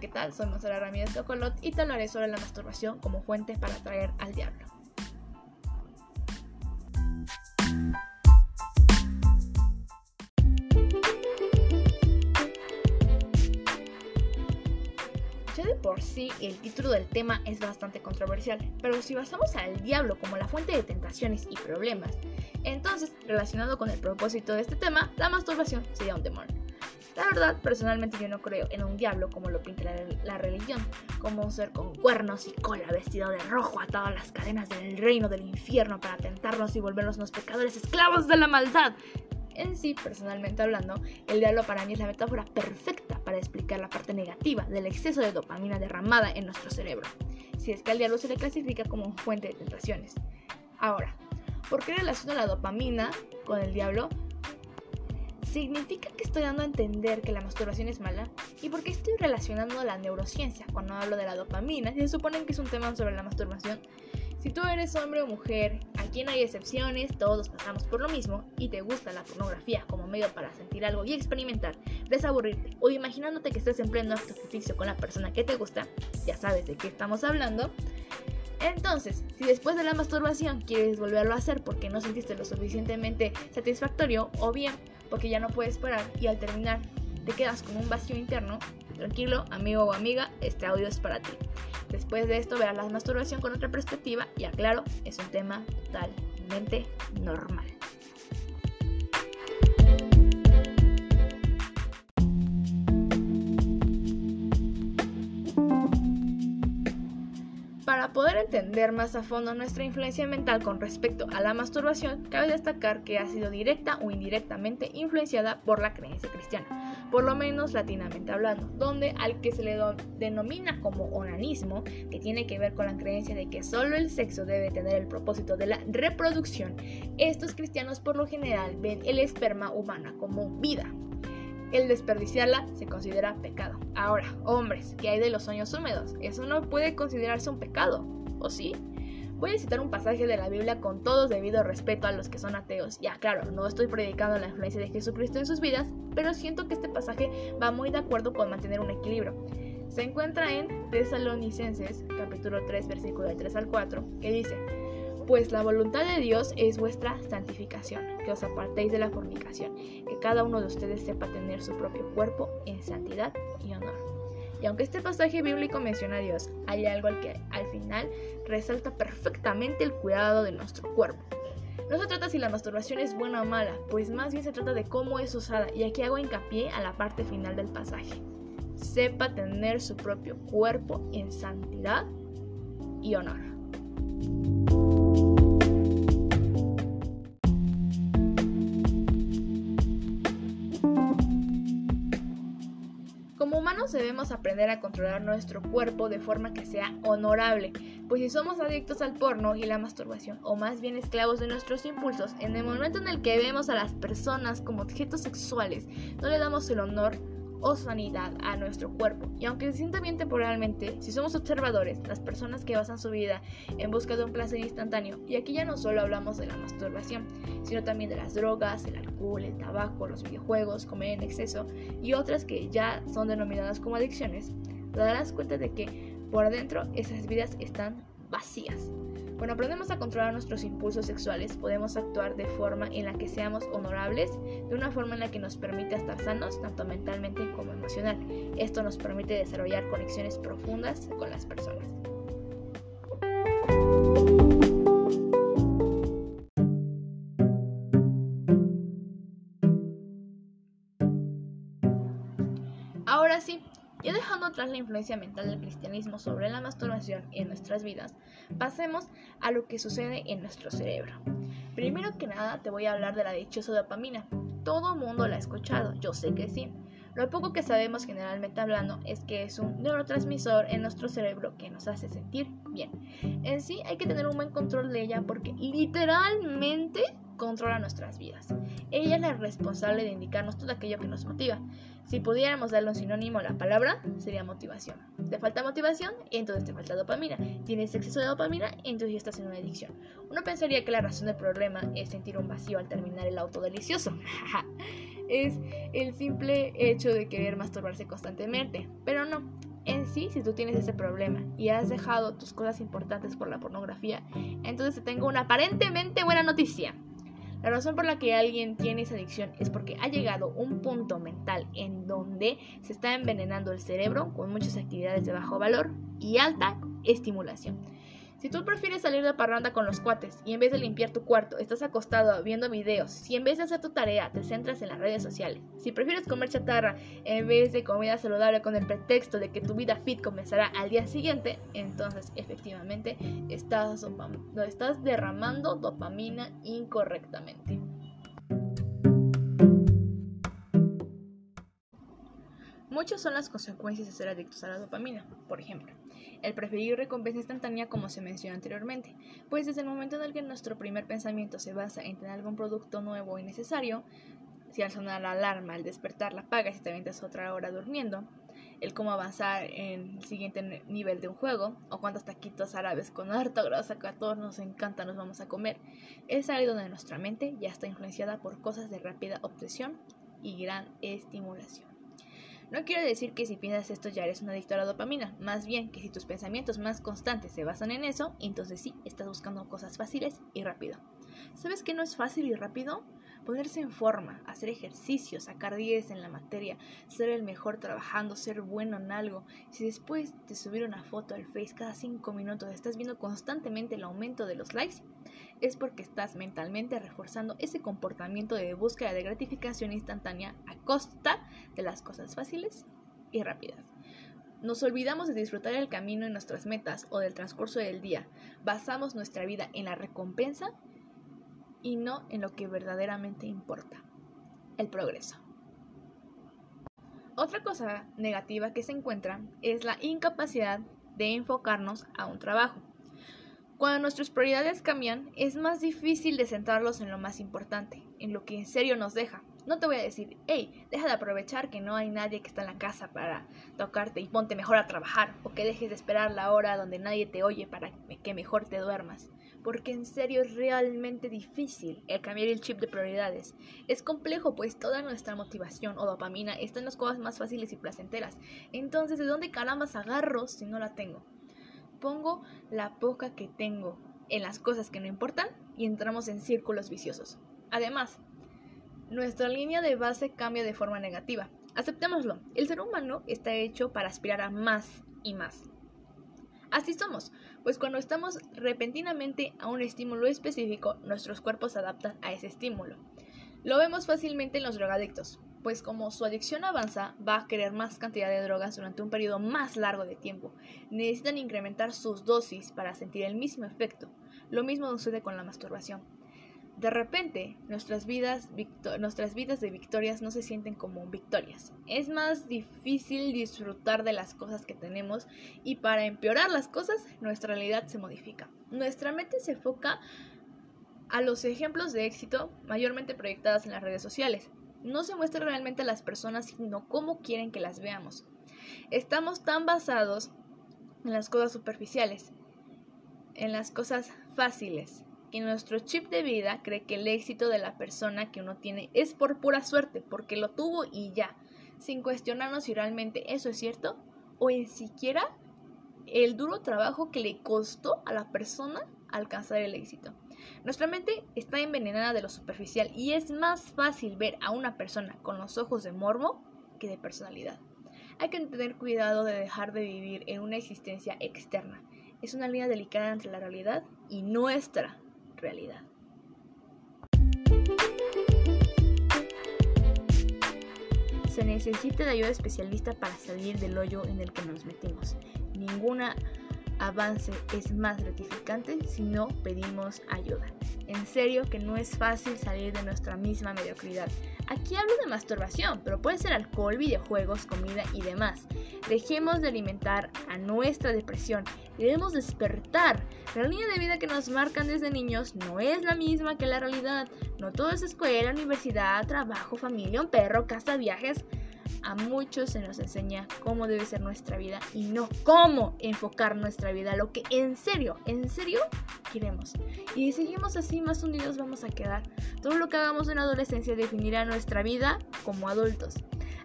¿qué tal? Soy Monserrat Ramírez Cocolot y te hablaré sobre la masturbación como fuente para atraer al diablo. Ya de por sí el título del tema es bastante controversial, pero si basamos al diablo como la fuente de tentaciones y problemas, entonces, relacionado con el propósito de este tema, la masturbación sería un demonio. La verdad, personalmente yo no creo en un diablo como lo pinta la, religión, como un ser con cuernos y cola vestido de rojo atado a las cadenas del reino del infierno para tentarnos y volvernos unos pecadores esclavos de la maldad. En sí, personalmente hablando, el diablo para mí es la metáfora perfecta para explicar la parte negativa del exceso de dopamina derramada en nuestro cerebro, si es que al diablo se le clasifica como fuente de tentaciones. Ahora, ¿por qué relaciono la dopamina con el diablo? ¿Significa que estoy dando a entender que la masturbación es mala? ¿Y por qué estoy relacionando la neurociencia cuando hablo de la dopamina? Si se supone que es un tema sobre la masturbación. Si tú eres hombre o mujer, aquí no hay excepciones, todos pasamos por lo mismo y te gusta la pornografía como medio para sentir algo y experimentar, desaburrirte o imaginándote que estás en pleno acto con la persona que te gusta, ya sabes de qué estamos hablando. Entonces, si después de la masturbación quieres volverlo a hacer porque no sentiste lo suficientemente satisfactorio o bien porque ya no puedes parar y al terminar te quedas con un vacío interno, tranquilo, amigo o amiga, este audio es para ti. Después de esto verás la masturbación con otra perspectiva y aclaro, es un tema totalmente normal. Poder entender más a fondo nuestra influencia mental con respecto a la masturbación, cabe destacar que ha sido directa o indirectamente influenciada por la creencia cristiana, por lo menos latinamente hablando, donde al que se le denomina como onanismo, que tiene que ver con la creencia de que solo el sexo debe tener el propósito de la reproducción, estos cristianos por lo general ven el esperma humana como vida, el desperdiciarla se considera pecado. Ahora, hombres, ¿qué hay de los sueños húmedos? Eso no puede considerarse un pecado, ¿o sí? Voy a citar un pasaje de la Biblia con todo debido respeto a los que son ateos. Ya, claro, no estoy predicando la influencia de Jesucristo en sus vidas, pero siento que este pasaje va muy de acuerdo con mantener un equilibrio. Se encuentra en Tesalonicenses, capítulo 3, versículo 3 al 4, que dice, pues la voluntad de Dios es vuestra santificación, que os apartéis de la fornicación, que cada uno de ustedes sepa tener su propio cuerpo en santidad y honor. Y aunque este pasaje bíblico menciona a Dios, hay algo al que al final resalta perfectamente el cuidado de nuestro cuerpo. No se trata si la masturbación es buena o mala, pues más bien se trata de cómo es usada, y aquí hago hincapié a la parte final del pasaje. Sepa tener su propio cuerpo en santidad y honor. Debemos aprender a controlar nuestro cuerpo de forma que sea honorable, pues si somos adictos al porno y la masturbación, o más bien esclavos de nuestros impulsos, en el momento en el que vemos a las personas como objetos sexuales, no le damos el honor o sanidad a nuestro cuerpo. Y aunque se sienta bien temporalmente, si somos observadores, las personas que basan su vida en busca de un placer instantáneo, y aquí ya no solo hablamos de la masturbación, sino también de las drogas, el alcohol, el tabaco, los videojuegos, comer en exceso y otras que ya son denominadas como adicciones, te darás cuenta de que por adentro esas vidas están vacías. Cuando aprendemos a controlar nuestros impulsos sexuales, podemos actuar de forma en la que seamos honorables, de una forma en la que nos permite estar sanos, tanto mentalmente como emocional. Esto nos permite desarrollar conexiones profundas con las personas. Dejando atrás la influencia mental del cristianismo sobre la masturbación en nuestras vidas, pasemos a lo que sucede en nuestro cerebro. Primero que nada te voy a hablar de la dichosa dopamina. Todo mundo la ha escuchado, yo sé que sí. Lo poco que sabemos generalmente hablando es que es un neurotransmisor en nuestro cerebro que nos hace sentir bien. En sí hay que tener un buen control de ella porque literalmente controla nuestras vidas. Ella es la responsable de indicarnos todo aquello que nos motiva. Si pudiéramos darle un sinónimo a la palabra, sería motivación. Te falta motivación, entonces te falta dopamina. Tienes exceso de dopamina, entonces ya estás en una adicción. Uno pensaría que la razón del problema es sentir un vacío al terminar el auto delicioso. es el simple hecho de querer masturbarse constantemente. Pero no, En sí, si tú tienes ese problema y has dejado tus cosas importantes por la pornografía, entonces te tengo una aparentemente buena noticia. La razón por la que alguien tiene esa adicción es porque ha llegado un punto mental en donde se está envenenando el cerebro con muchas actividades de bajo valor y alta estimulación. Si tú prefieres salir de parranda con los cuates y en vez de limpiar tu cuarto estás acostado viendo videos, si en vez de hacer tu tarea te centras en las redes sociales, si prefieres comer chatarra en vez de comida saludable con el pretexto de que tu vida fit comenzará al día siguiente, entonces efectivamente estás, estás derramando dopamina incorrectamente. Muchas son las consecuencias de ser adictos a la dopamina. Por ejemplo, el preferir recompensa instantánea como se mencionó anteriormente, pues desde el momento en el que nuestro primer pensamiento se basa en tener algún producto nuevo y necesario, si al sonar la alarma, al despertar la apagas y te avientas otra hora durmiendo, el cómo avanzar en el siguiente nivel de un juego, o cuántos taquitos árabes con harta grasa que a todos nos encanta nos vamos a comer, es ahí donde nuestra mente ya está influenciada por cosas de rápida obsesión y gran estimulación. No quiero decir que si piensas esto ya eres un adicto a la dopamina, más bien que si tus pensamientos más constantes se basan en eso, entonces sí, estás buscando cosas fáciles y rápido. ¿Sabes qué no es fácil y rápido? Ponerse en forma, hacer ejercicio, sacar 10 en la materia, ser el mejor trabajando, ser bueno en algo. Si después de subir una foto al Face cada 5 minutos estás viendo constantemente el aumento de los likes, es porque estás mentalmente reforzando ese comportamiento de búsqueda de gratificación instantánea a costa de las cosas fáciles y rápidas. Nos olvidamos de disfrutar el camino en nuestras metas o del transcurso del día. Basamos nuestra vida en la recompensa y no en lo que verdaderamente importa, el progreso. Otra cosa negativa que se encuentra es la incapacidad de enfocarnos a un trabajo. Cuando nuestras prioridades cambian, es más difícil de centrarlos en lo más importante, en lo que en serio nos deja. No te voy a decir, hey, deja de aprovechar que no hay nadie que está en la casa para tocarte y ponte mejor a trabajar, o que dejes de esperar la hora donde nadie te oye para que mejor te duermas. Porque en serio es realmente difícil el cambiar el chip de prioridades. Es complejo, pues toda nuestra motivación o dopamina está en las cosas más fáciles y placenteras. Entonces, ¿de dónde carambas agarro si no la tengo? pongo la poca que tengo en las cosas que no importan y entramos en círculos viciosos. Además, nuestra línea de base cambia de forma negativa. Aceptémoslo, el ser humano está hecho para aspirar a más y más. Así somos, pues cuando estamos repentinamente a un estímulo específico, nuestros cuerpos se adaptan a ese estímulo. Lo vemos fácilmente en los drogadictos pues como su adicción avanza, va a querer más cantidad de drogas durante un periodo más largo de tiempo. Necesitan incrementar sus dosis para sentir el mismo efecto. Lo mismo sucede con la masturbación. De repente, nuestras vidas, de victorias no se sienten como victorias. Es más difícil disfrutar de las cosas que tenemos y para empeorar las cosas, nuestra realidad se modifica. Nuestra mente se enfoca a los ejemplos de éxito mayormente proyectadas en las redes sociales no se muestra realmente a las personas, sino cómo quieren que las veamos. Estamos tan basados en las cosas superficiales, en las cosas fáciles, que nuestro chip de vida cree que el éxito de la persona que uno tiene es por pura suerte, porque lo tuvo y ya, sin cuestionarnos si realmente eso es cierto o ni siquiera el duro trabajo que le costó a la persona alcanzar el éxito. Nuestra mente está envenenada de lo superficial y es más fácil ver a una persona con los ojos de morbo que de personalidad. Hay que tener cuidado de dejar de vivir en una existencia externa. Es una línea delicada entre la realidad y nuestra realidad. Se necesita de ayuda especialista para salir del hoyo en el que nos metimos. Ninguna avance es más gratificante si no pedimos ayuda. En serio que no es fácil salir de nuestra misma mediocridad. Aquí hablo de masturbación, pero puede ser alcohol, videojuegos, comida y demás. Dejemos de alimentar a nuestra depresión debemos despertar. La línea de vida que nos marcan desde niños no es la misma que la realidad. No todo es escuela, universidad, trabajo, familia, un perro, casa, viajes a muchos se nos enseña cómo debe ser nuestra vida y no cómo enfocar nuestra vida, lo que en serio, en serio queremos. Y si seguimos así, más unidos vamos a quedar. Todo lo que hagamos en adolescencia definirá nuestra vida como adultos.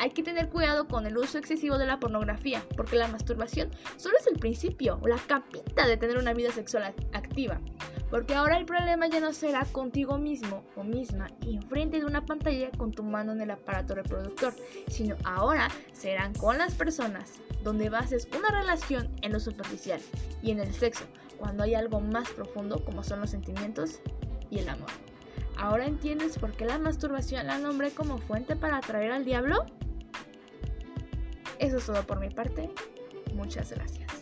Hay que tener cuidado con el uso excesivo de la pornografía, porque la masturbación solo es el principio o la capita de tener una vida sexual activa. Porque ahora el problema ya no será contigo mismo o misma enfrente de una pantalla con tu mano en el aparato reproductor, sino ahora serán con las personas, donde bases una relación en lo superficial y en el sexo, cuando hay algo más profundo como son los sentimientos y el amor. ¿Ahora entiendes por qué la masturbación la nombré como fuente para atraer al diablo? Eso es todo por mi parte. Muchas gracias.